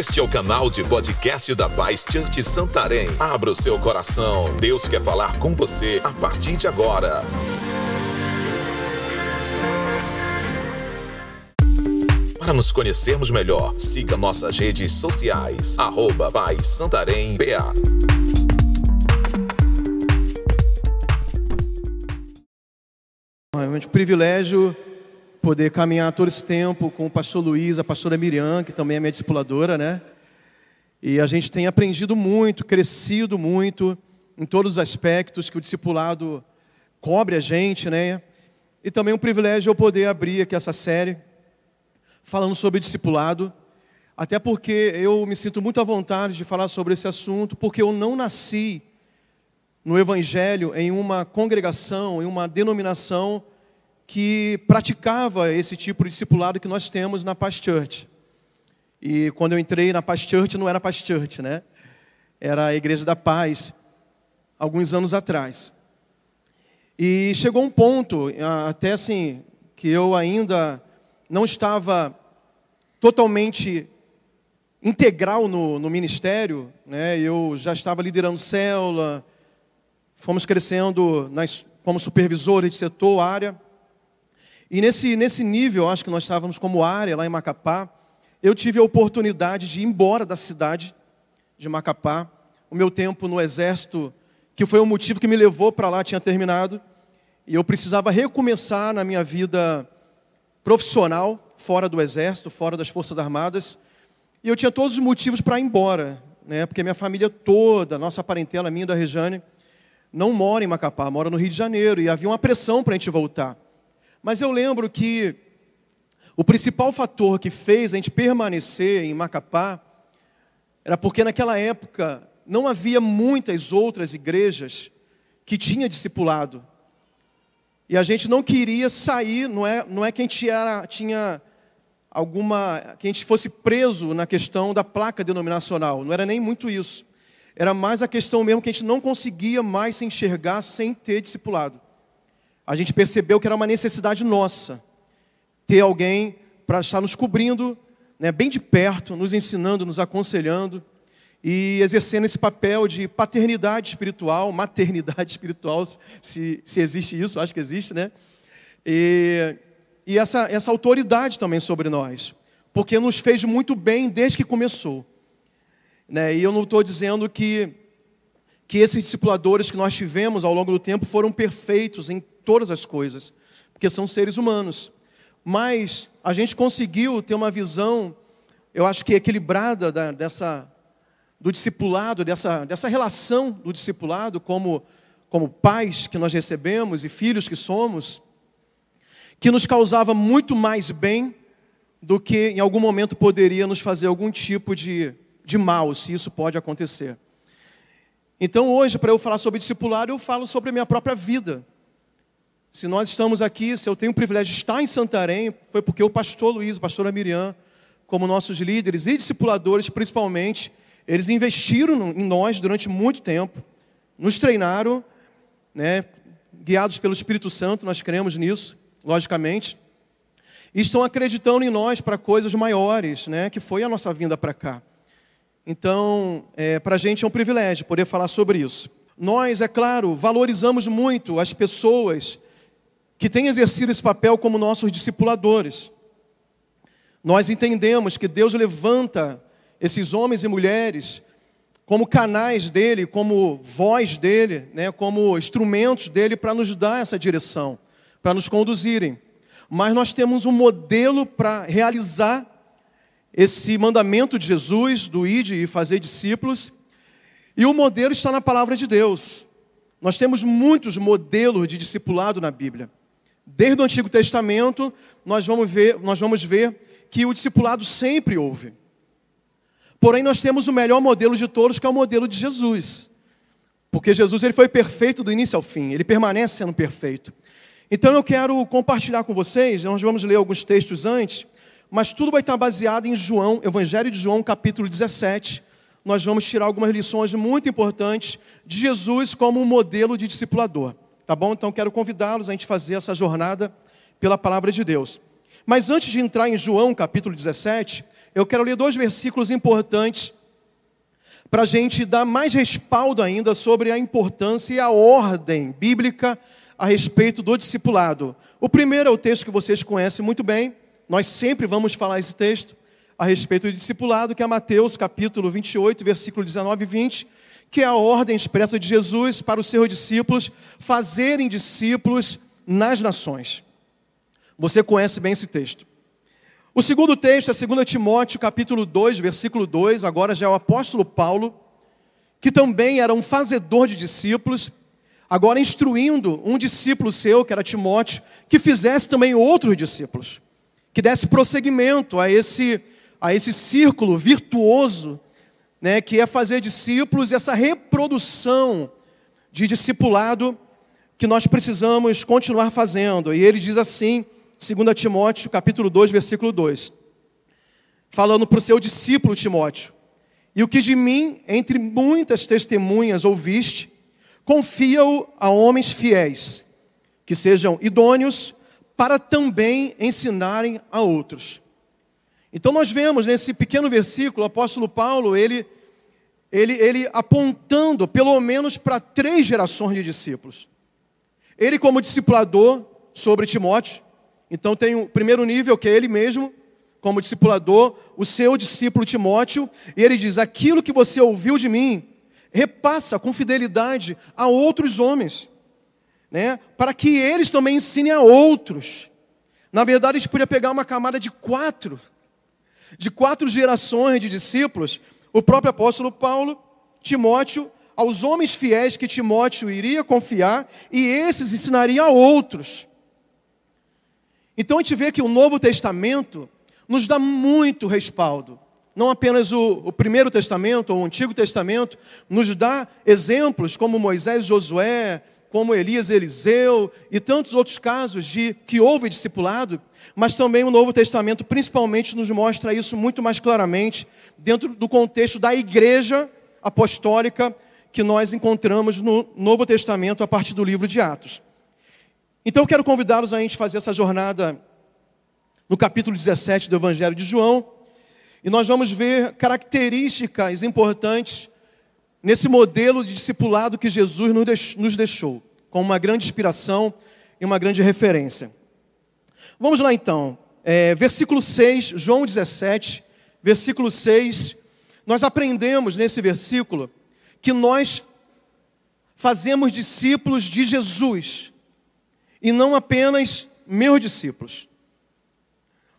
Este é o canal de podcast da Paz Church Santarém. Abra o seu coração. Deus quer falar com você a partir de agora. Para nos conhecermos melhor, siga nossas redes sociais. Arroba Paz Santarém BA. É um privilégio poder caminhar todo esse tempo com o pastor Luiz, a pastora Miriam, que também é minha discipuladora, né? E a gente tem aprendido muito, crescido muito em todos os aspectos que o discipulado cobre a gente, né? E também um privilégio eu poder abrir aqui essa série falando sobre discipulado, até porque eu me sinto muito à vontade de falar sobre esse assunto, porque eu não nasci no evangelho em uma congregação, em uma denominação que praticava esse tipo de discipulado que nós temos na Past Church. E quando eu entrei na Past Church, não era Past Church, né? Era a Igreja da Paz, alguns anos atrás. E chegou um ponto, até assim, que eu ainda não estava totalmente integral no, no ministério, né? Eu já estava liderando célula, fomos crescendo nas, como supervisores de setor, área. E nesse, nesse nível, acho que nós estávamos como área lá em Macapá, eu tive a oportunidade de ir embora da cidade de Macapá. O meu tempo no exército, que foi o motivo que me levou para lá, tinha terminado. E eu precisava recomeçar na minha vida profissional, fora do exército, fora das Forças Armadas. E eu tinha todos os motivos para ir embora, né? porque minha família toda, nossa parentela minha da Rejane, não mora em Macapá, mora no Rio de Janeiro. E havia uma pressão para a gente voltar. Mas eu lembro que o principal fator que fez a gente permanecer em Macapá era porque naquela época não havia muitas outras igrejas que tinha discipulado. E a gente não queria sair, não é, não é que a gente era, tinha alguma. que a gente fosse preso na questão da placa denominacional, não era nem muito isso. Era mais a questão mesmo que a gente não conseguia mais se enxergar sem ter discipulado a gente percebeu que era uma necessidade nossa ter alguém para estar nos cobrindo, né, bem de perto, nos ensinando, nos aconselhando e exercendo esse papel de paternidade espiritual, maternidade espiritual, se, se existe isso, acho que existe, né? E, e essa, essa autoridade também sobre nós, porque nos fez muito bem desde que começou. Né? E eu não estou dizendo que, que esses discipuladores que nós tivemos ao longo do tempo foram perfeitos em todas as coisas, porque são seres humanos. Mas a gente conseguiu ter uma visão, eu acho que equilibrada da, dessa, do discipulado, dessa, dessa relação do discipulado como, como pais que nós recebemos e filhos que somos, que nos causava muito mais bem do que em algum momento poderia nos fazer algum tipo de, de mal, se isso pode acontecer. Então hoje, para eu falar sobre discipulado, eu falo sobre a minha própria vida. Se nós estamos aqui, se eu tenho o privilégio de estar em Santarém, foi porque o pastor Luiz, a pastora Miriam, como nossos líderes e discipuladores principalmente, eles investiram em nós durante muito tempo, nos treinaram, né, guiados pelo Espírito Santo, nós cremos nisso, logicamente, e estão acreditando em nós para coisas maiores, né, que foi a nossa vinda para cá. Então, é, para a gente é um privilégio poder falar sobre isso. Nós, é claro, valorizamos muito as pessoas que têm exercido esse papel como nossos discipuladores. Nós entendemos que Deus levanta esses homens e mulheres como canais dele, como voz dele, né, como instrumentos dele para nos dar essa direção, para nos conduzirem. Mas nós temos um modelo para realizar esse mandamento de Jesus, do ide e fazer discípulos, e o modelo está na palavra de Deus. Nós temos muitos modelos de discipulado na Bíblia. Desde o Antigo Testamento, nós vamos ver, nós vamos ver que o discipulado sempre houve. Porém, nós temos o melhor modelo de todos, que é o modelo de Jesus. Porque Jesus ele foi perfeito do início ao fim, ele permanece sendo perfeito. Então eu quero compartilhar com vocês, nós vamos ler alguns textos antes, mas tudo vai estar baseado em João, Evangelho de João, capítulo 17. Nós vamos tirar algumas lições muito importantes de Jesus como um modelo de discipulador. Tá bom? Então quero convidá-los a gente fazer essa jornada pela palavra de Deus. Mas antes de entrar em João capítulo 17, eu quero ler dois versículos importantes para a gente dar mais respaldo ainda sobre a importância e a ordem bíblica a respeito do discipulado. O primeiro é o texto que vocês conhecem muito bem, nós sempre vamos falar esse texto a respeito do discipulado, que é Mateus capítulo 28, versículo 19 e 20, que é a ordem expressa de Jesus para os seus discípulos fazerem discípulos nas nações. Você conhece bem esse texto. O segundo texto é 2 Timóteo, capítulo 2, versículo 2, agora já é o apóstolo Paulo, que também era um fazedor de discípulos, agora instruindo um discípulo seu, que era Timóteo, que fizesse também outros discípulos, que desse prosseguimento a esse, a esse círculo virtuoso, né, que é fazer discípulos e essa reprodução de discipulado que nós precisamos continuar fazendo. E ele diz assim, 2 Timóteo, capítulo 2, versículo 2. Falando para o seu discípulo Timóteo. E o que de mim, entre muitas testemunhas, ouviste, confia-o a homens fiéis, que sejam idôneos para também ensinarem a outros. Então nós vemos nesse pequeno versículo, o apóstolo Paulo, ele, ele, ele apontando pelo menos para três gerações de discípulos. Ele como discipulador sobre Timóteo, então tem o primeiro nível, que é ele mesmo, como discipulador, o seu discípulo Timóteo, e ele diz: aquilo que você ouviu de mim, repassa com fidelidade a outros homens, né? para que eles também ensinem a outros. Na verdade, a gente podia pegar uma camada de quatro, de quatro gerações de discípulos, o próprio apóstolo Paulo, Timóteo, aos homens fiéis que Timóteo iria confiar, e esses ensinariam a outros. Então a gente vê que o Novo Testamento nos dá muito respaldo. Não apenas o, o Primeiro Testamento ou o Antigo Testamento, nos dá exemplos como Moisés, Josué, como Elias, Eliseu e tantos outros casos de que houve discipulado, mas também o Novo Testamento principalmente nos mostra isso muito mais claramente dentro do contexto da igreja apostólica que nós encontramos no Novo Testamento a partir do livro de Atos. Então eu quero convidá-los a gente fazer essa jornada no capítulo 17 do Evangelho de João, e nós vamos ver características importantes nesse modelo de discipulado que Jesus nos deixou, com uma grande inspiração e uma grande referência. Vamos lá então, é, versículo 6, João 17, versículo 6. Nós aprendemos nesse versículo que nós fazemos discípulos de Jesus e não apenas meus discípulos.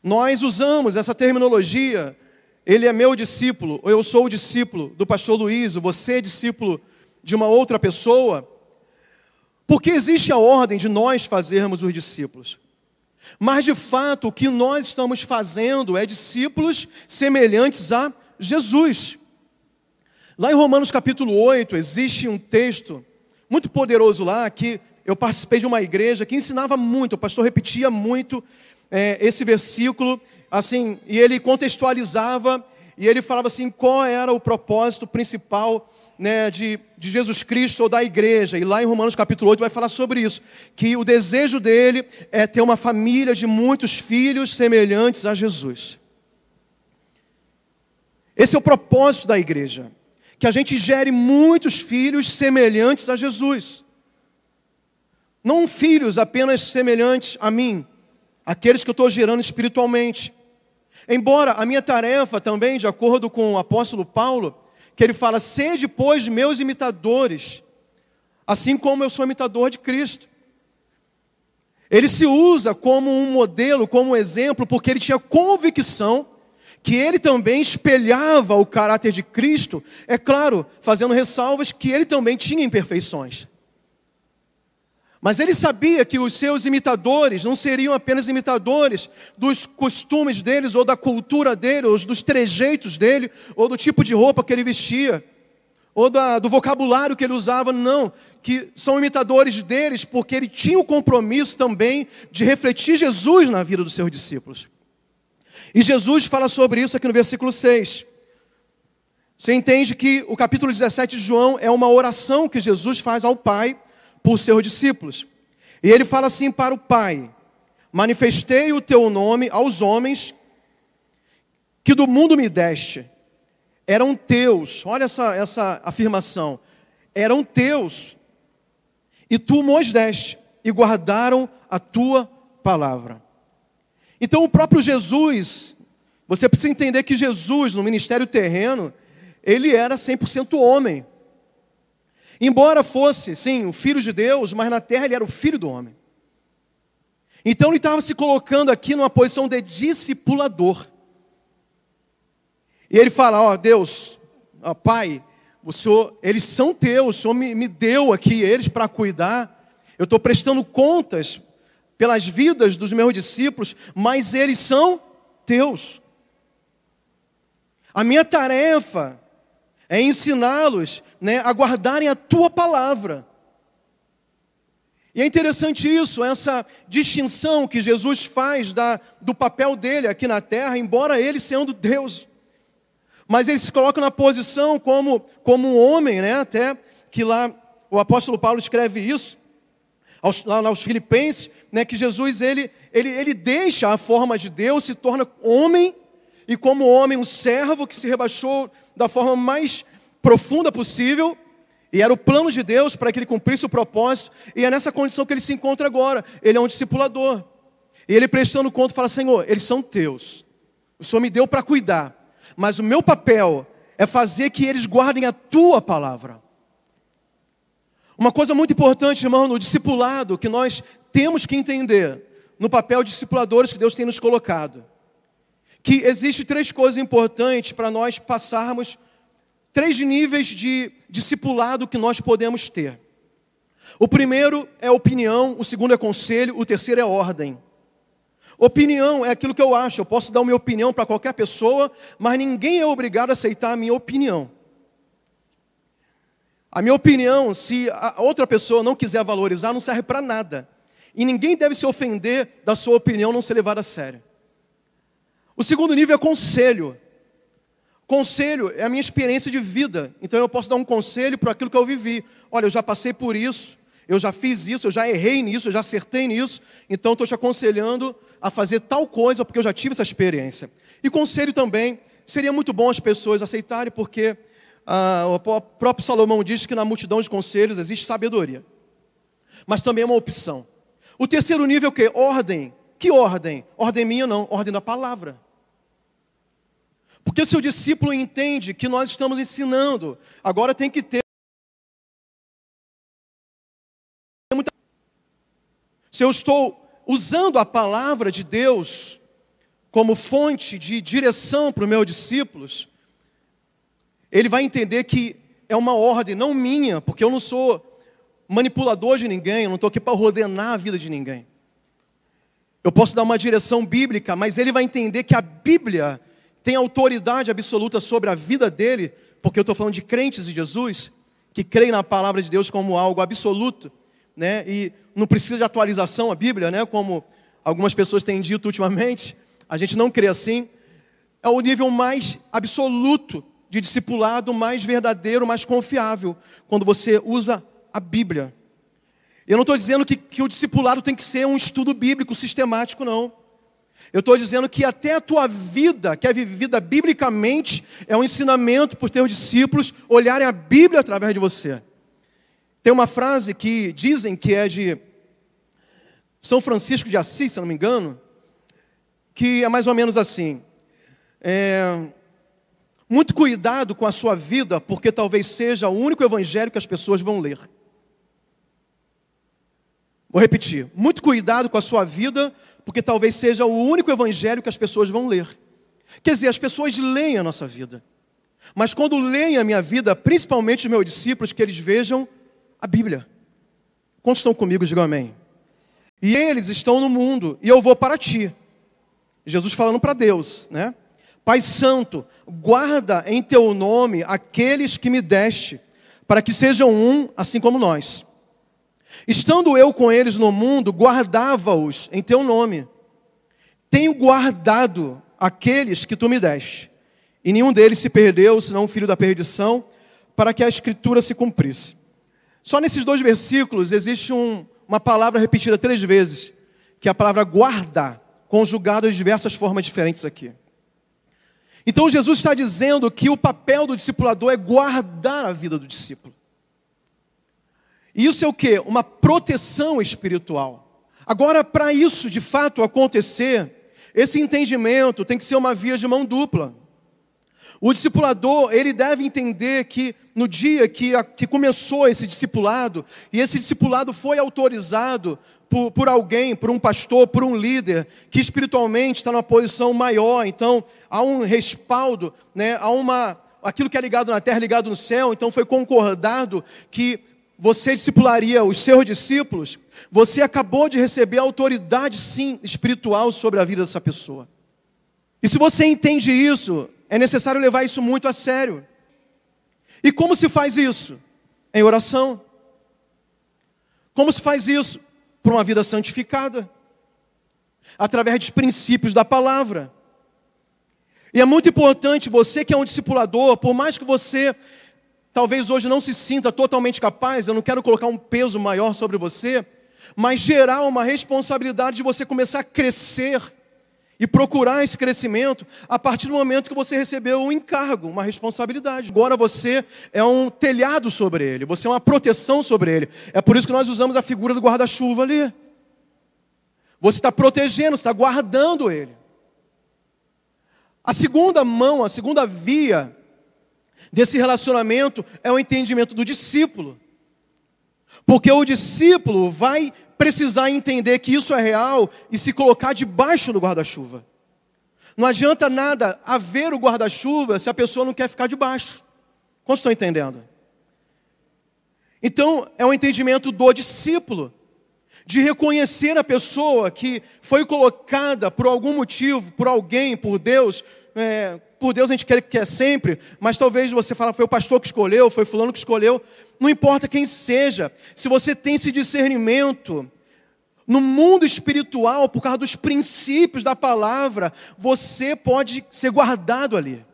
Nós usamos essa terminologia, ele é meu discípulo, ou eu sou o discípulo do pastor Luiz, ou você é discípulo de uma outra pessoa, porque existe a ordem de nós fazermos os discípulos. Mas de fato, o que nós estamos fazendo é discípulos semelhantes a Jesus. Lá em Romanos capítulo 8, existe um texto muito poderoso lá que eu participei de uma igreja que ensinava muito, o pastor repetia muito é, esse versículo, assim, e ele contextualizava, e ele falava assim, qual era o propósito principal né, de, de Jesus Cristo ou da igreja. E lá em Romanos capítulo 8 vai falar sobre isso, que o desejo dele é ter uma família de muitos filhos semelhantes a Jesus. Esse é o propósito da igreja, que a gente gere muitos filhos semelhantes a Jesus. Não filhos apenas semelhantes a mim, aqueles que eu estou gerando espiritualmente. Embora a minha tarefa também, de acordo com o apóstolo Paulo, que ele fala: sede, pois, meus imitadores, assim como eu sou imitador de Cristo. Ele se usa como um modelo, como um exemplo, porque ele tinha convicção que ele também espelhava o caráter de Cristo, é claro, fazendo ressalvas que ele também tinha imperfeições. Mas ele sabia que os seus imitadores não seriam apenas imitadores dos costumes deles, ou da cultura dele, ou dos trejeitos dele, ou do tipo de roupa que ele vestia, ou da, do vocabulário que ele usava, não. Que são imitadores deles, porque ele tinha o compromisso também de refletir Jesus na vida dos seus discípulos. E Jesus fala sobre isso aqui no versículo 6. Você entende que o capítulo 17 de João é uma oração que Jesus faz ao Pai por seus discípulos. E ele fala assim para o Pai: Manifestei o teu nome aos homens que do mundo me deste eram teus. Olha essa, essa afirmação. Eram teus. E tu os deste e guardaram a tua palavra. Então o próprio Jesus, você precisa entender que Jesus, no ministério terreno, ele era 100% homem. Embora fosse, sim, o filho de Deus, mas na terra ele era o filho do homem. Então ele estava se colocando aqui numa posição de discipulador. E ele fala: Ó oh, Deus, ó, Pai, o Senhor, eles são teus, o Senhor me, me deu aqui eles para cuidar. Eu estou prestando contas pelas vidas dos meus discípulos, mas eles são teus. A minha tarefa é ensiná-los né, a guardarem a tua palavra. E é interessante isso, essa distinção que Jesus faz da, do papel dele aqui na terra, embora ele sendo Deus. Mas ele se coloca na posição como, como um homem, né? até que lá o apóstolo Paulo escreve isso, aos, lá aos filipenses, né? que Jesus ele, ele, ele deixa a forma de Deus, se torna homem, e como homem um servo que se rebaixou da forma mais profunda possível, e era o plano de Deus para que ele cumprisse o propósito, e é nessa condição que ele se encontra agora. Ele é um discipulador. E ele prestando conta fala: Senhor, eles são teus. O Senhor me deu para cuidar, mas o meu papel é fazer que eles guardem a tua palavra. Uma coisa muito importante, irmão, no discipulado, que nós temos que entender, no papel de discipuladores que Deus tem nos colocado, que existe três coisas importantes para nós passarmos três níveis de discipulado que nós podemos ter. O primeiro é opinião, o segundo é conselho, o terceiro é ordem. Opinião é aquilo que eu acho, eu posso dar uma opinião para qualquer pessoa, mas ninguém é obrigado a aceitar a minha opinião. A minha opinião, se a outra pessoa não quiser valorizar, não serve para nada. E ninguém deve se ofender da sua opinião não ser levada a sério. O segundo nível é conselho. Conselho é a minha experiência de vida. Então eu posso dar um conselho para aquilo que eu vivi. Olha, eu já passei por isso, eu já fiz isso, eu já errei nisso, eu já acertei nisso. Então estou te aconselhando a fazer tal coisa porque eu já tive essa experiência. E conselho também seria muito bom as pessoas aceitarem, porque ah, o próprio Salomão diz que na multidão de conselhos existe sabedoria. Mas também é uma opção. O terceiro nível é o quê? Ordem. Que ordem? Ordem minha não, ordem da palavra. Porque se o discípulo entende que nós estamos ensinando, agora tem que ter. Se eu estou usando a palavra de Deus como fonte de direção para os meus discípulos, ele vai entender que é uma ordem, não minha, porque eu não sou manipulador de ninguém, eu não estou aqui para ordenar a vida de ninguém. Eu posso dar uma direção bíblica, mas ele vai entender que a Bíblia tem autoridade absoluta sobre a vida dele, porque eu estou falando de crentes de Jesus, que creem na palavra de Deus como algo absoluto, né? e não precisa de atualização a Bíblia, né? como algumas pessoas têm dito ultimamente, a gente não crê assim. É o nível mais absoluto de discipulado, mais verdadeiro, mais confiável, quando você usa a Bíblia. Eu não estou dizendo que, que o discipulado tem que ser um estudo bíblico sistemático, não. Eu estou dizendo que até a tua vida, que é vivida biblicamente, é um ensinamento para os teus discípulos olharem a Bíblia através de você. Tem uma frase que dizem que é de São Francisco de Assis, se não me engano, que é mais ou menos assim: é, muito cuidado com a sua vida, porque talvez seja o único evangelho que as pessoas vão ler. Vou repetir: muito cuidado com a sua vida, porque talvez seja o único evangelho que as pessoas vão ler. Quer dizer, as pessoas leem a nossa vida. Mas quando leem a minha vida, principalmente os meus discípulos, que eles vejam a Bíblia. Quantos estão comigo, digam amém. E eles estão no mundo, e eu vou para ti. Jesus falando para Deus, né? Pai Santo, guarda em teu nome aqueles que me deste, para que sejam um, assim como nós. Estando eu com eles no mundo, guardava-os em teu nome. Tenho guardado aqueles que tu me deste. E nenhum deles se perdeu, senão o filho da perdição, para que a escritura se cumprisse. Só nesses dois versículos existe um, uma palavra repetida três vezes, que é a palavra guardar, conjugada de diversas formas diferentes aqui. Então Jesus está dizendo que o papel do discipulador é guardar a vida do discípulo. Isso é o que? Uma proteção espiritual. Agora, para isso de fato acontecer, esse entendimento tem que ser uma via de mão dupla. O discipulador, ele deve entender que no dia que, que começou esse discipulado, e esse discipulado foi autorizado por, por alguém, por um pastor, por um líder, que espiritualmente está numa posição maior, então há um respaldo, né, há uma, aquilo que é ligado na terra, ligado no céu, então foi concordado que você discipularia os seus discípulos, você acabou de receber autoridade, sim, espiritual sobre a vida dessa pessoa. E se você entende isso, é necessário levar isso muito a sério. E como se faz isso? Em oração. Como se faz isso? Por uma vida santificada. Através dos princípios da palavra. E é muito importante você que é um discipulador, por mais que você talvez hoje não se sinta totalmente capaz, eu não quero colocar um peso maior sobre você, mas gerar uma responsabilidade de você começar a crescer e procurar esse crescimento a partir do momento que você recebeu um encargo, uma responsabilidade. Agora você é um telhado sobre ele, você é uma proteção sobre ele. É por isso que nós usamos a figura do guarda-chuva ali. Você está protegendo, está guardando ele. A segunda mão, a segunda via desse relacionamento é o entendimento do discípulo. Porque o discípulo vai precisar entender que isso é real e se colocar debaixo do guarda-chuva. Não adianta nada haver o guarda-chuva se a pessoa não quer ficar debaixo. Como estão entendendo? Então, é um entendimento do discípulo, de reconhecer a pessoa que foi colocada por algum motivo, por alguém, por Deus. É, por Deus a gente quer que é sempre, mas talvez você fale, foi o pastor que escolheu, foi fulano que escolheu. Não importa quem seja, se você tem esse discernimento, no mundo espiritual, por causa dos princípios da palavra, você pode ser guardado ali.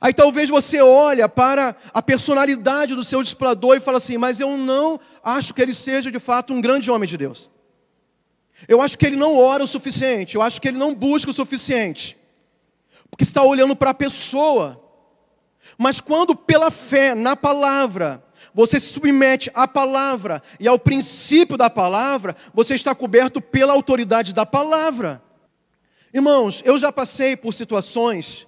Aí talvez você olha para a personalidade do seu discipulador e fala assim, mas eu não acho que ele seja de fato um grande homem de Deus. Eu acho que ele não ora o suficiente, eu acho que ele não busca o suficiente. Porque está olhando para a pessoa. Mas quando pela fé na palavra, você se submete à palavra e ao princípio da palavra, você está coberto pela autoridade da palavra. Irmãos, eu já passei por situações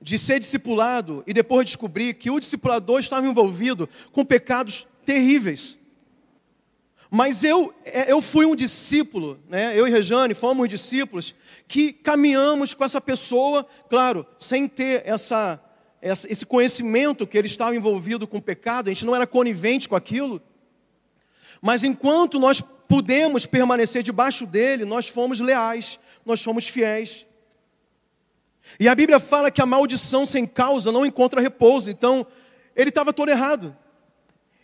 de ser discipulado e depois descobrir que o discipulador estava envolvido com pecados terríveis. Mas eu, é, eu fui um discípulo, né? eu e Rejane fomos discípulos que caminhamos com essa pessoa, claro, sem ter essa, essa, esse conhecimento que ele estava envolvido com o pecado, a gente não era conivente com aquilo. Mas enquanto nós pudemos permanecer debaixo dele, nós fomos leais, nós fomos fiéis. E a Bíblia fala que a maldição sem causa não encontra repouso, então ele estava todo errado.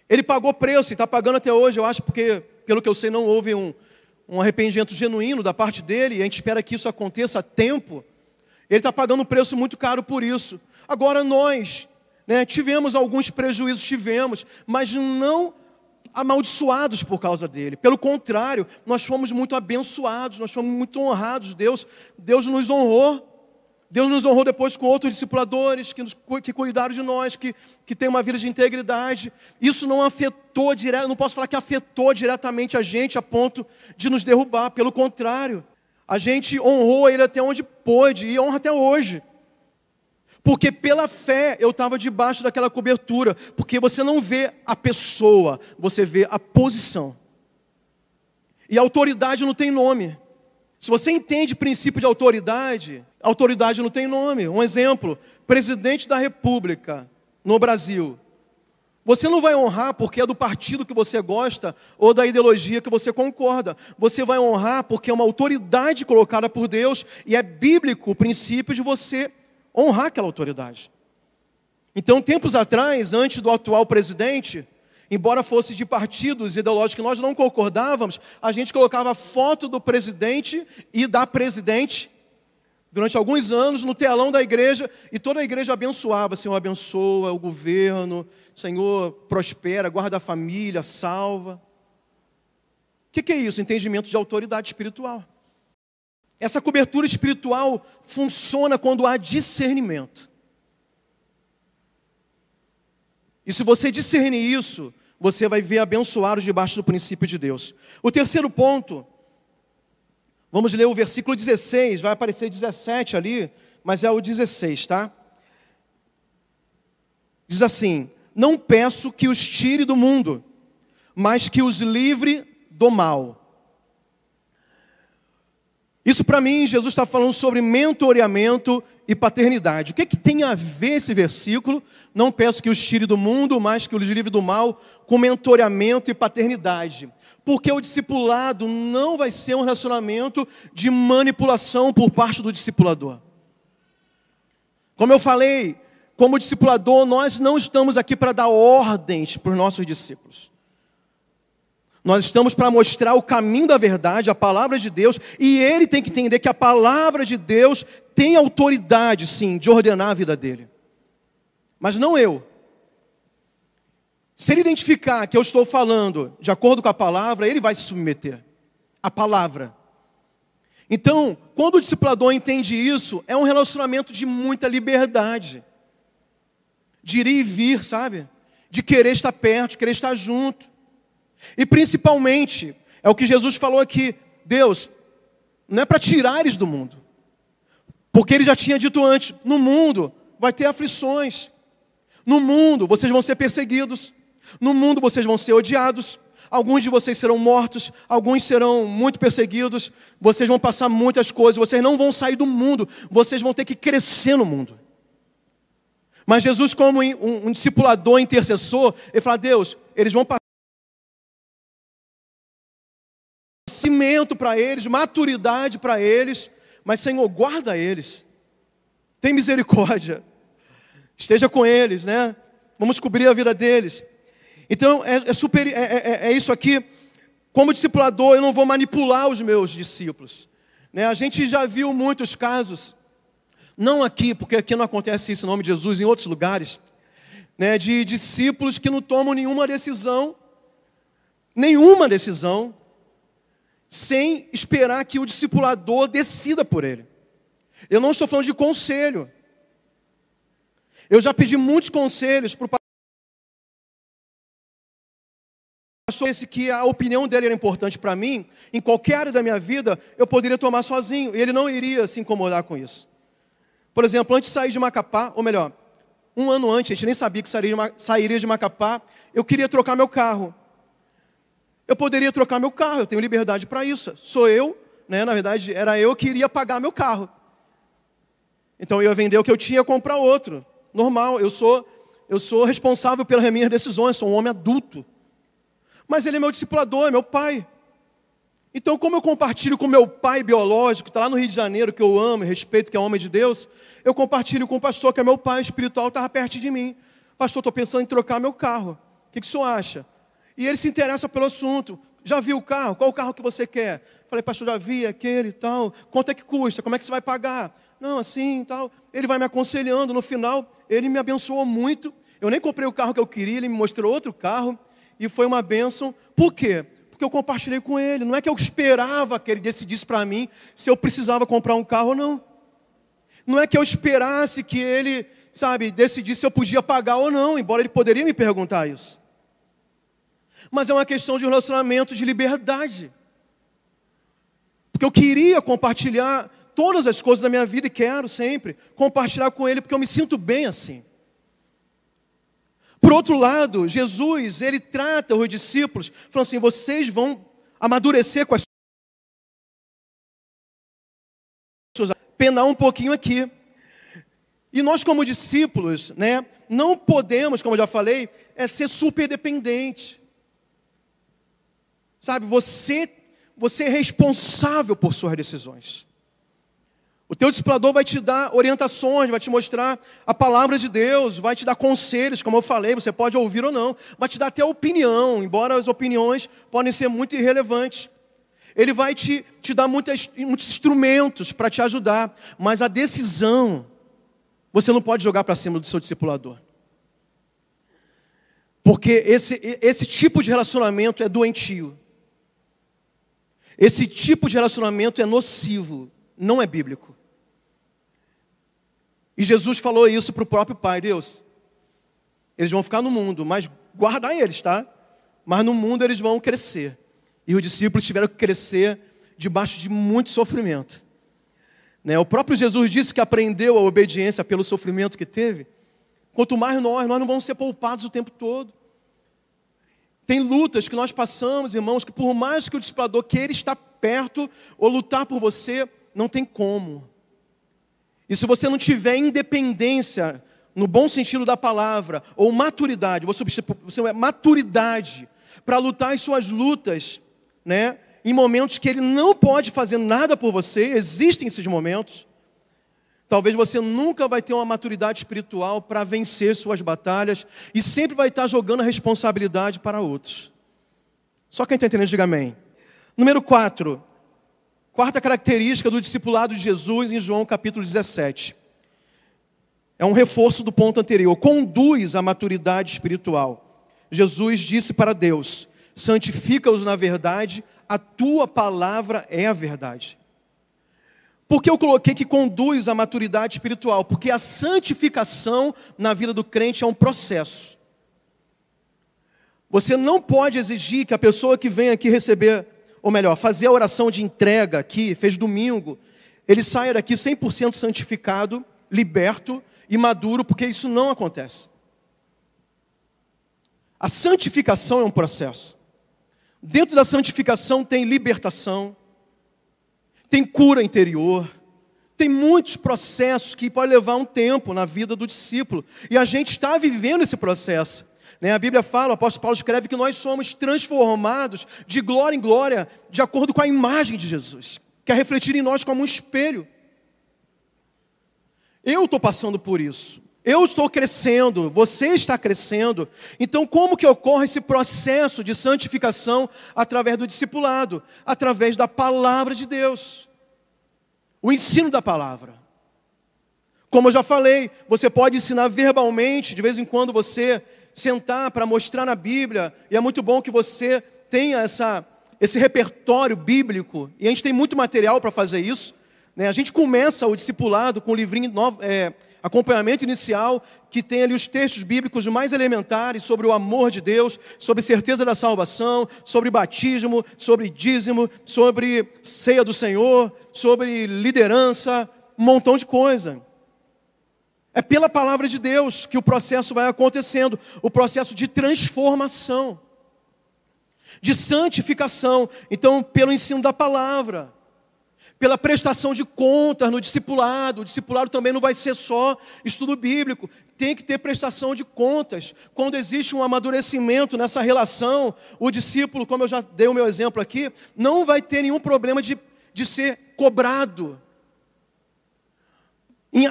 Ele pagou preço e está pagando até hoje, eu acho, porque, pelo que eu sei, não houve um, um arrependimento genuíno da parte dele, e a gente espera que isso aconteça a tempo. Ele está pagando um preço muito caro por isso. Agora nós, né, tivemos alguns prejuízos, tivemos, mas não amaldiçoados por causa dele. Pelo contrário, nós fomos muito abençoados, nós fomos muito honrados. Deus, Deus nos honrou. Deus nos honrou depois com outros discipuladores que, nos, que cuidaram de nós, que, que têm uma vida de integridade. Isso não afetou direto, não posso falar que afetou diretamente a gente a ponto de nos derrubar. Pelo contrário, a gente honrou ele até onde pôde e honra até hoje. Porque pela fé eu estava debaixo daquela cobertura. Porque você não vê a pessoa, você vê a posição. E a autoridade não tem nome. Se você entende o princípio de autoridade, autoridade não tem nome. Um exemplo: presidente da República no Brasil. Você não vai honrar porque é do partido que você gosta ou da ideologia que você concorda. Você vai honrar porque é uma autoridade colocada por Deus e é bíblico o princípio de você honrar aquela autoridade. Então, tempos atrás, antes do atual presidente, embora fosse de partidos ideológicos que nós não concordávamos, a gente colocava foto do presidente e da presidente durante alguns anos no telão da igreja e toda a igreja abençoava, Senhor, abençoa o governo, Senhor, prospera, guarda a família, salva. O que, que é isso? Entendimento de autoridade espiritual. Essa cobertura espiritual funciona quando há discernimento. E se você discernir isso, você vai ver abençoados debaixo do princípio de Deus. O terceiro ponto, vamos ler o versículo 16, vai aparecer 17 ali, mas é o 16, tá? Diz assim: Não peço que os tire do mundo, mas que os livre do mal. Isso para mim, Jesus está falando sobre mentoreamento e paternidade. O que, é que tem a ver esse versículo? Não peço que os tire do mundo, mas que os livre do mal, com mentoreamento e paternidade. Porque o discipulado não vai ser um relacionamento de manipulação por parte do discipulador. Como eu falei, como discipulador, nós não estamos aqui para dar ordens para os nossos discípulos. Nós estamos para mostrar o caminho da verdade, a palavra de Deus, e ele tem que entender que a palavra de Deus tem autoridade, sim, de ordenar a vida dele. Mas não eu. Se ele identificar que eu estou falando de acordo com a palavra, ele vai se submeter. A palavra. Então, quando o discipulador entende isso, é um relacionamento de muita liberdade. De ir e vir, sabe? De querer estar perto, de querer estar junto. E principalmente, é o que Jesus falou aqui: Deus, não é para tirar eles do mundo. Porque ele já tinha dito antes: no mundo vai ter aflições. No mundo vocês vão ser perseguidos. No mundo vocês vão ser odiados. Alguns de vocês serão mortos, alguns serão muito perseguidos, vocês vão passar muitas coisas, vocês não vão sair do mundo, vocês vão ter que crescer no mundo. Mas Jesus, como um, um discipulador intercessor, ele fala: Deus, eles vão passar cimento para eles, maturidade para eles, mas Senhor, guarda eles, tem misericórdia, esteja com eles, né? Vamos cobrir a vida deles. Então é, é super, é, é, é isso aqui. Como discipulador, eu não vou manipular os meus discípulos. Né? A gente já viu muitos casos, não aqui, porque aqui não acontece isso em nome de Jesus, em outros lugares, né? de discípulos que não tomam nenhuma decisão, nenhuma decisão, sem esperar que o discipulador decida por ele. Eu não estou falando de conselho. Eu já pedi muitos conselhos para esse que a opinião dele era importante para mim, em qualquer área da minha vida, eu poderia tomar sozinho, e ele não iria se incomodar com isso. Por exemplo, antes de sair de Macapá, ou melhor, um ano antes, a gente nem sabia que sairia de Macapá, eu queria trocar meu carro. Eu poderia trocar meu carro, eu tenho liberdade para isso. Sou eu, né? na verdade, era eu que iria pagar meu carro. Então eu ia vender o que eu tinha e comprar outro. Normal, eu sou eu sou responsável pelas minhas decisões, sou um homem adulto. Mas ele é meu discipulador, é meu pai. Então, como eu compartilho com meu pai biológico, que está lá no Rio de Janeiro, que eu amo e respeito, que é homem de Deus, eu compartilho com o pastor, que é meu pai espiritual, estava perto de mim. Pastor, estou pensando em trocar meu carro. O que, que o senhor acha? E ele se interessa pelo assunto. Já viu o carro? Qual o carro que você quer? Falei, pastor, já vi aquele e tal. Quanto é que custa? Como é que você vai pagar? Não, assim e tal. Ele vai me aconselhando. No final, ele me abençoou muito. Eu nem comprei o carro que eu queria, ele me mostrou outro carro. E foi uma bênção. Por quê? Porque eu compartilhei com ele. Não é que eu esperava que ele decidisse para mim se eu precisava comprar um carro ou não. Não é que eu esperasse que ele, sabe, decidisse se eu podia pagar ou não, embora ele poderia me perguntar isso mas é uma questão de relacionamento de liberdade. Porque eu queria compartilhar todas as coisas da minha vida e quero sempre compartilhar com ele, porque eu me sinto bem assim. Por outro lado, Jesus, ele trata os discípulos, falando assim: vocês vão amadurecer com as suas. penar um pouquinho aqui. E nós, como discípulos, né, não podemos, como eu já falei, é ser super dependente. Sabe, você, você é responsável por suas decisões. O teu discipulador vai te dar orientações, vai te mostrar a palavra de Deus, vai te dar conselhos, como eu falei, você pode ouvir ou não, vai te dar até opinião, embora as opiniões podem ser muito irrelevantes. Ele vai te, te dar muitas, muitos instrumentos para te ajudar, mas a decisão você não pode jogar para cima do seu discipulador. Porque esse, esse tipo de relacionamento é doentio. Esse tipo de relacionamento é nocivo. não é bíblico. E Jesus falou isso para o próprio Pai, Deus. Eles vão ficar no mundo, mas guardar eles, tá? Mas no mundo eles vão crescer. E os discípulos tiveram que crescer debaixo de muito sofrimento. Né? O próprio Jesus disse que aprendeu a obediência pelo sofrimento que teve. Quanto mais nós, nós não vamos ser poupados o tempo todo. Tem lutas que nós passamos, irmãos, que por mais que o discipulador queira estar perto ou lutar por você, não tem como. E se você não tiver independência, no bom sentido da palavra, ou maturidade, você, é maturidade para lutar as suas lutas, né? Em momentos que ele não pode fazer nada por você, existem esses momentos. Talvez você nunca vai ter uma maturidade espiritual para vencer suas batalhas e sempre vai estar jogando a responsabilidade para outros. Só quem está entendendo, diga amém. Número 4. Quarta característica do discipulado de Jesus em João capítulo 17. É um reforço do ponto anterior. Conduz à maturidade espiritual. Jesus disse para Deus: santifica-os na verdade, a tua palavra é a verdade. Por que eu coloquei que conduz à maturidade espiritual? Porque a santificação na vida do crente é um processo. Você não pode exigir que a pessoa que vem aqui receber, ou melhor, fazer a oração de entrega aqui, fez domingo, ele saia daqui 100% santificado, liberto e maduro, porque isso não acontece. A santificação é um processo. Dentro da santificação tem libertação, tem cura interior, tem muitos processos que podem levar um tempo na vida do discípulo. E a gente está vivendo esse processo. Né? A Bíblia fala, o apóstolo Paulo escreve que nós somos transformados de glória em glória, de acordo com a imagem de Jesus, que é refletir em nós como um espelho. Eu estou passando por isso. Eu estou crescendo, você está crescendo. Então, como que ocorre esse processo de santificação através do discipulado? Através da palavra de Deus. O ensino da palavra. Como eu já falei, você pode ensinar verbalmente, de vez em quando você sentar para mostrar na Bíblia, e é muito bom que você tenha essa, esse repertório bíblico, e a gente tem muito material para fazer isso. Né? A gente começa o discipulado com o livrinho é, acompanhamento inicial, que tem ali os textos bíblicos mais elementares sobre o amor de Deus, sobre certeza da salvação, sobre batismo, sobre dízimo, sobre ceia do Senhor, sobre liderança, um montão de coisa. É pela palavra de Deus que o processo vai acontecendo, o processo de transformação, de santificação. Então, pelo ensino da palavra pela prestação de contas no discipulado. O discipulado também não vai ser só estudo bíblico, tem que ter prestação de contas. Quando existe um amadurecimento nessa relação, o discípulo, como eu já dei o meu exemplo aqui, não vai ter nenhum problema de, de ser cobrado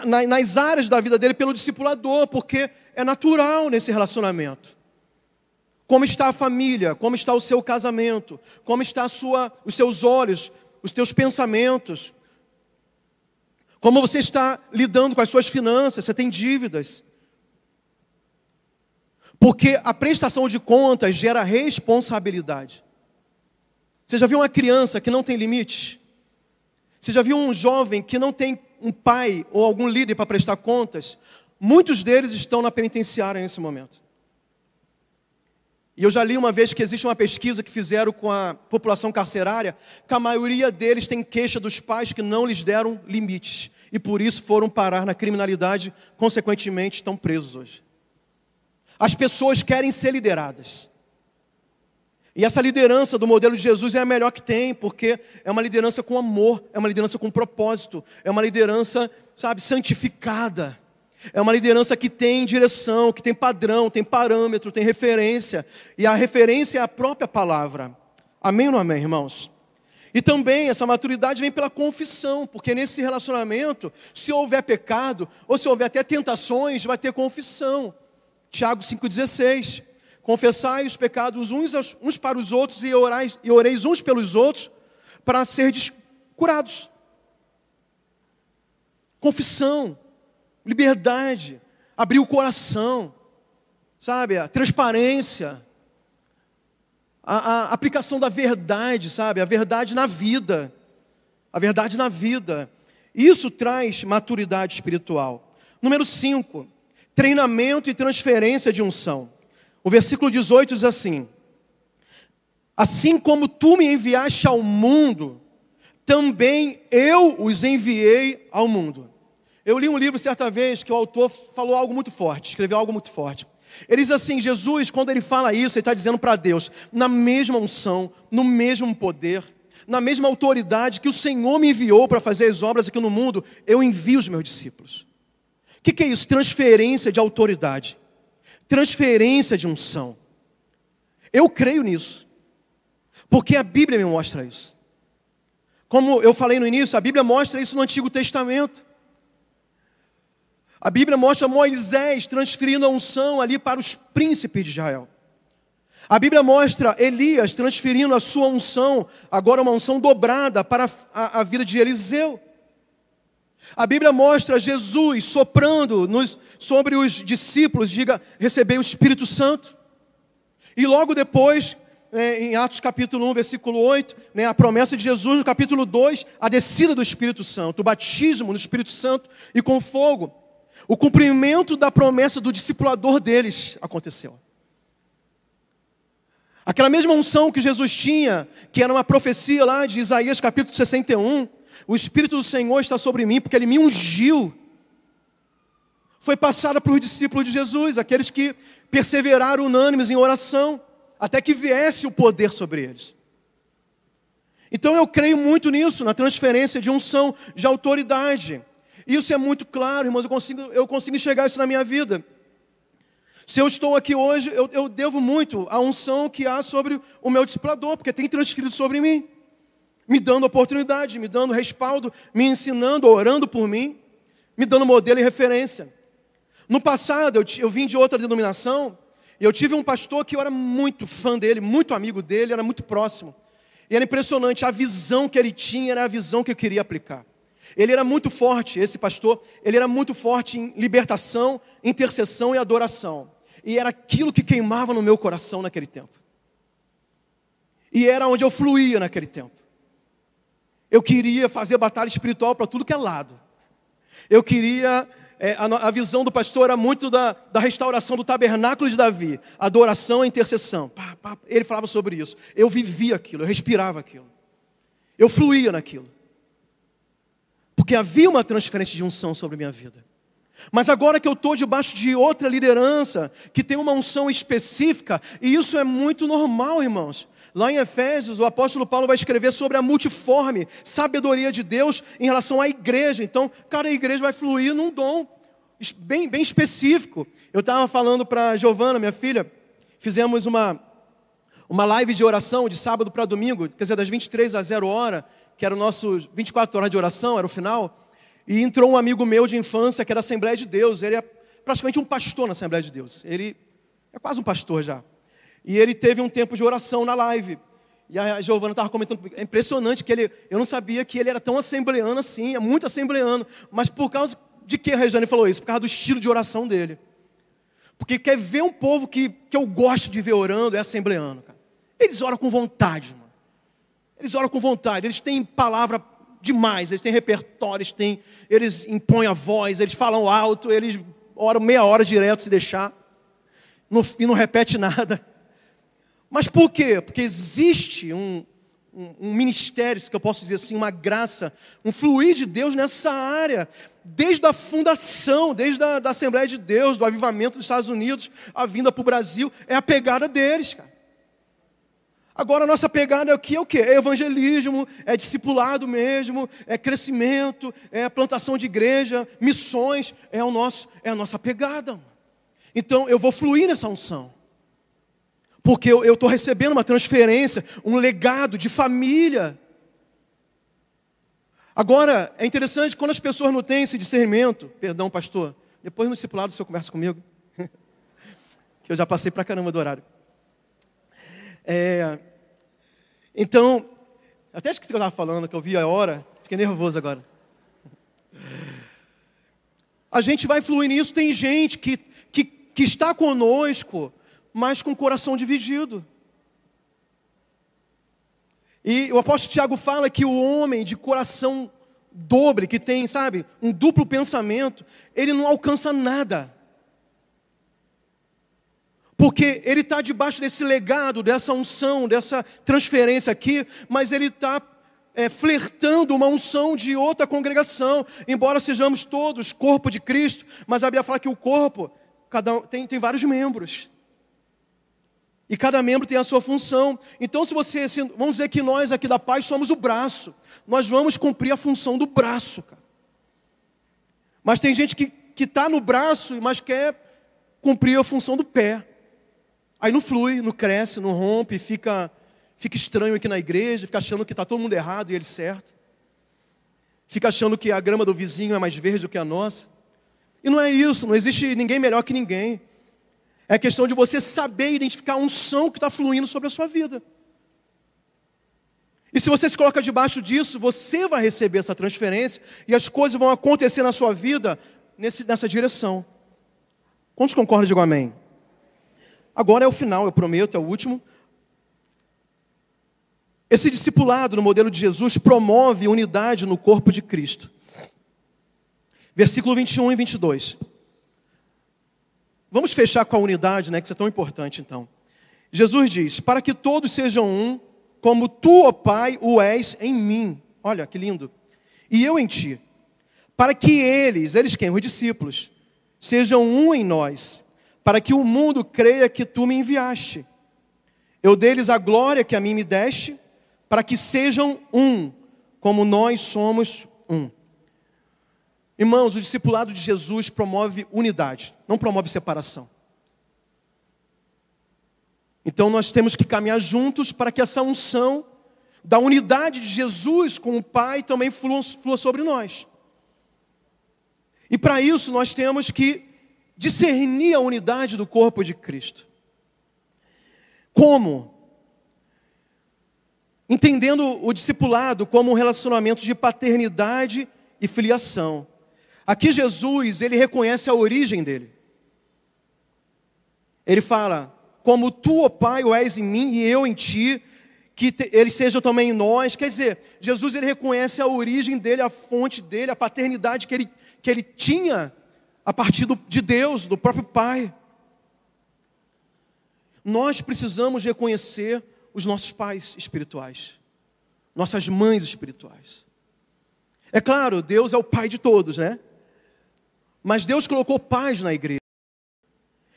nas áreas da vida dele pelo discipulador, porque é natural nesse relacionamento. Como está a família? Como está o seu casamento? Como está sua, os seus olhos os teus pensamentos, como você está lidando com as suas finanças, você tem dívidas. Porque a prestação de contas gera responsabilidade. Você já viu uma criança que não tem limite? Você já viu um jovem que não tem um pai ou algum líder para prestar contas? Muitos deles estão na penitenciária nesse momento. E eu já li uma vez que existe uma pesquisa que fizeram com a população carcerária, que a maioria deles tem queixa dos pais que não lhes deram limites. E por isso foram parar na criminalidade, consequentemente estão presos hoje. As pessoas querem ser lideradas. E essa liderança do modelo de Jesus é a melhor que tem, porque é uma liderança com amor, é uma liderança com propósito, é uma liderança, sabe, santificada. É uma liderança que tem direção, que tem padrão, tem parâmetro, tem referência. E a referência é a própria palavra. Amém ou não amém, irmãos? E também essa maturidade vem pela confissão, porque nesse relacionamento, se houver pecado, ou se houver até tentações, vai ter confissão. Tiago 5,16. Confessai os pecados uns, uns para os outros e, orais, e oreis uns pelos outros para ser curados. Confissão liberdade, abrir o coração, sabe? A transparência, a, a, aplicação da verdade, sabe? A verdade na vida, a verdade na vida. Isso traz maturidade espiritual. Número 5, treinamento e transferência de unção. O versículo 18 diz assim: Assim como tu me enviaste ao mundo, também eu os enviei ao mundo. Eu li um livro certa vez que o autor falou algo muito forte, escreveu algo muito forte. Ele diz assim: Jesus, quando ele fala isso, ele está dizendo para Deus, na mesma unção, no mesmo poder, na mesma autoridade que o Senhor me enviou para fazer as obras aqui no mundo, eu envio os meus discípulos. O que, que é isso? Transferência de autoridade, transferência de unção. Eu creio nisso, porque a Bíblia me mostra isso. Como eu falei no início, a Bíblia mostra isso no Antigo Testamento. A Bíblia mostra Moisés transferindo a unção ali para os príncipes de Israel. A Bíblia mostra Elias transferindo a sua unção, agora uma unção dobrada para a, a vida de Eliseu. A Bíblia mostra Jesus soprando nos, sobre os discípulos, diga, receber o Espírito Santo. E logo depois, é, em Atos capítulo 1, versículo 8, né, a promessa de Jesus, no capítulo 2, a descida do Espírito Santo, o batismo no Espírito Santo e com fogo. O cumprimento da promessa do discipulador deles aconteceu. Aquela mesma unção que Jesus tinha, que era uma profecia lá de Isaías capítulo 61, o Espírito do Senhor está sobre mim, porque Ele me ungiu. Foi passada para os discípulos de Jesus, aqueles que perseveraram unânimes em oração, até que viesse o poder sobre eles. Então eu creio muito nisso, na transferência de unção, de autoridade. Isso é muito claro, irmãos, eu consigo, eu consigo enxergar isso na minha vida. Se eu estou aqui hoje, eu, eu devo muito à unção que há sobre o meu discipulador, porque tem transferido sobre mim, me dando oportunidade, me dando respaldo, me ensinando, orando por mim, me dando modelo e referência. No passado, eu, eu vim de outra denominação, e eu tive um pastor que eu era muito fã dele, muito amigo dele, era muito próximo. E era impressionante, a visão que ele tinha era a visão que eu queria aplicar. Ele era muito forte, esse pastor, ele era muito forte em libertação, intercessão e adoração e era aquilo que queimava no meu coração naquele tempo. E era onde eu fluía naquele tempo. Eu queria fazer batalha espiritual para tudo que é lado. Eu queria. É, a, a, visão do pastor era muito da, da restauração do tabernáculo de Davi, adoração e intercessão. Pá, pá, ele falava sobre isso. Eu vivia aquilo, eu respirava aquilo. Eu fluía naquilo. Porque havia uma transferência de unção sobre a minha vida. Mas agora que eu estou debaixo de outra liderança, que tem uma unção específica, e isso é muito normal, irmãos. Lá em Efésios, o apóstolo Paulo vai escrever sobre a multiforme sabedoria de Deus em relação à igreja. Então, cara, a igreja vai fluir num dom bem, bem específico. Eu estava falando para Giovana, minha filha, fizemos uma, uma live de oração de sábado para domingo, quer dizer, das 23 às 0 hora, que era o nosso 24 horas de oração, era o final. E entrou um amigo meu de infância que era Assembleia de Deus. Ele é praticamente um pastor na Assembleia de Deus. Ele é quase um pastor já. E ele teve um tempo de oração na live. E a Giovana estava comentando, é impressionante que ele, eu não sabia que ele era tão assembleano assim, é muito assembleano. Mas por causa de que a Regiane falou isso? Por causa do estilo de oração dele. Porque quer ver um povo que, que eu gosto de ver orando, é assembleano. Cara. Eles oram com vontade, mano. Eles oram com vontade, eles têm palavra demais. Eles têm repertório, eles, têm, eles impõem a voz, eles falam alto, eles oram meia hora direto se deixar não, e não repete nada. Mas por quê? Porque existe um, um, um ministério, que eu posso dizer assim, uma graça, um fluir de Deus nessa área, desde a fundação, desde a da Assembleia de Deus, do avivamento dos Estados Unidos, a vinda para o Brasil, é a pegada deles, cara. Agora a nossa pegada é o que? É o que? É evangelismo, é discipulado mesmo, é crescimento, é plantação de igreja, missões, é o nosso, é a nossa pegada. Então eu vou fluir nessa unção. Porque eu estou recebendo uma transferência, um legado de família. Agora, é interessante, quando as pessoas não têm esse discernimento, perdão, pastor, depois no discipulado o senhor conversa comigo, que eu já passei para caramba do horário. É, então, até esqueci o que eu estava falando, que eu vi a hora, fiquei nervoso agora. A gente vai fluir nisso, tem gente que, que, que está conosco, mas com o coração dividido. E o apóstolo Tiago fala que o homem de coração dobre, que tem, sabe, um duplo pensamento, ele não alcança nada. Porque ele está debaixo desse legado, dessa unção, dessa transferência aqui, mas ele está é, flertando uma unção de outra congregação. Embora sejamos todos corpo de Cristo, mas a Bíblia fala que o corpo cada um, tem, tem vários membros. E cada membro tem a sua função. Então, se você, se, vamos dizer que nós aqui da paz somos o braço, nós vamos cumprir a função do braço, cara. Mas tem gente que está no braço, mas quer cumprir a função do pé. Aí não flui, não cresce, não rompe, fica, fica estranho aqui na igreja, fica achando que está todo mundo errado e ele certo. Fica achando que a grama do vizinho é mais verde do que a nossa. E não é isso, não existe ninguém melhor que ninguém. É questão de você saber identificar a unção que está fluindo sobre a sua vida. E se você se coloca debaixo disso, você vai receber essa transferência e as coisas vão acontecer na sua vida nesse, nessa direção. Quantos concordam? Digo amém. Agora é o final, eu prometo, é o último. Esse discipulado no modelo de Jesus promove unidade no corpo de Cristo. Versículo 21 e 22. Vamos fechar com a unidade, né, que é tão importante então. Jesus diz: Para que todos sejam um, como tu, ó Pai, o és em mim. Olha que lindo. E eu em ti. Para que eles, eles quem? Os discípulos, sejam um em nós, para que o mundo creia que tu me enviaste. Eu deles a glória que a mim me deste, para que sejam um, como nós somos um. Irmãos, o discipulado de Jesus promove unidade, não promove separação. Então nós temos que caminhar juntos para que essa unção da unidade de Jesus com o Pai também flua, flua sobre nós. E para isso nós temos que discernir a unidade do corpo de Cristo. Como? Entendendo o discipulado como um relacionamento de paternidade e filiação. Aqui Jesus, ele reconhece a origem dele. Ele fala: Como tu, ó Pai, o és em mim e eu em ti, que ele seja também em nós. Quer dizer, Jesus ele reconhece a origem dele, a fonte dele, a paternidade que ele, que ele tinha a partir do, de Deus, do próprio Pai. Nós precisamos reconhecer os nossos pais espirituais, nossas mães espirituais. É claro, Deus é o Pai de todos, né? Mas Deus colocou paz na igreja.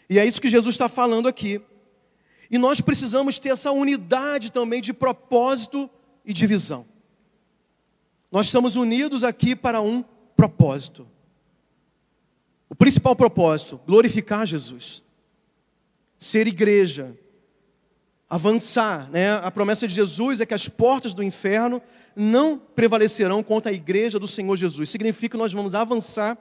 E é isso que Jesus está falando aqui. E nós precisamos ter essa unidade também de propósito e de visão. Nós estamos unidos aqui para um propósito. O principal propósito, glorificar Jesus. Ser igreja. Avançar, né? A promessa de Jesus é que as portas do inferno não prevalecerão contra a igreja do Senhor Jesus. Significa que nós vamos avançar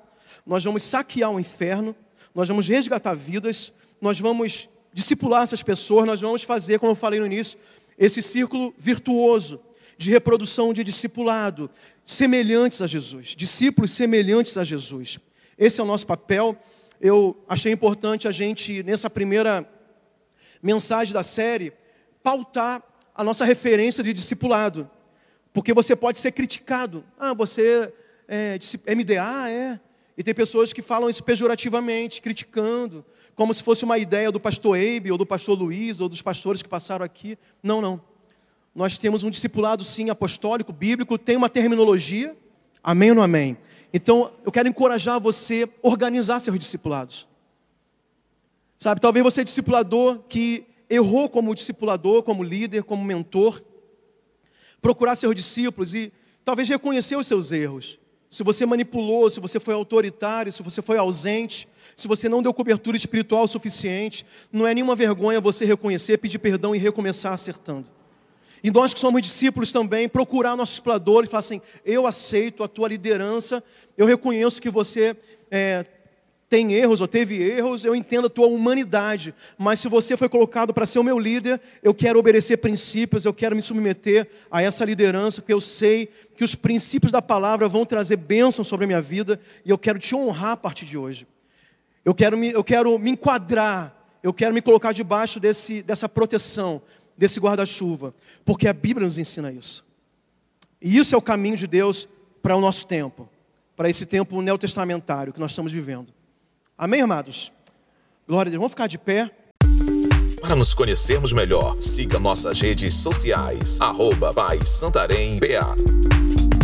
nós vamos saquear o inferno, nós vamos resgatar vidas, nós vamos discipular essas pessoas, nós vamos fazer, como eu falei no início, esse círculo virtuoso de reprodução de discipulado, semelhantes a Jesus, discípulos semelhantes a Jesus. Esse é o nosso papel. Eu achei importante a gente, nessa primeira mensagem da série, pautar a nossa referência de discipulado. Porque você pode ser criticado. Ah, você é MDA, é. E tem pessoas que falam isso pejorativamente, criticando, como se fosse uma ideia do pastor Eibe, ou do pastor Luiz, ou dos pastores que passaram aqui. Não, não. Nós temos um discipulado, sim, apostólico, bíblico, tem uma terminologia. Amém ou não amém? Então, eu quero encorajar você a organizar seus discipulados. Sabe, talvez você é discipulador que errou como discipulador, como líder, como mentor. Procurar seus discípulos e talvez reconhecer os seus erros se você manipulou, se você foi autoritário, se você foi ausente, se você não deu cobertura espiritual suficiente, não é nenhuma vergonha você reconhecer, pedir perdão e recomeçar acertando. E nós que somos discípulos também, procurar nossos exploradores e falar assim: eu aceito a tua liderança, eu reconheço que você é, tem erros ou teve erros, eu entendo a tua humanidade, mas se você foi colocado para ser o meu líder, eu quero obedecer princípios, eu quero me submeter a essa liderança, porque eu sei que os princípios da palavra vão trazer bênção sobre a minha vida e eu quero te honrar a partir de hoje. Eu quero me, eu quero me enquadrar, eu quero me colocar debaixo desse, dessa proteção, desse guarda-chuva, porque a Bíblia nos ensina isso. E isso é o caminho de Deus para o nosso tempo, para esse tempo neotestamentário que nós estamos vivendo. Amém, amados? Glória a Deus. Vamos ficar de pé. Para nos conhecermos melhor, siga nossas redes sociais, arroba Santarém BA.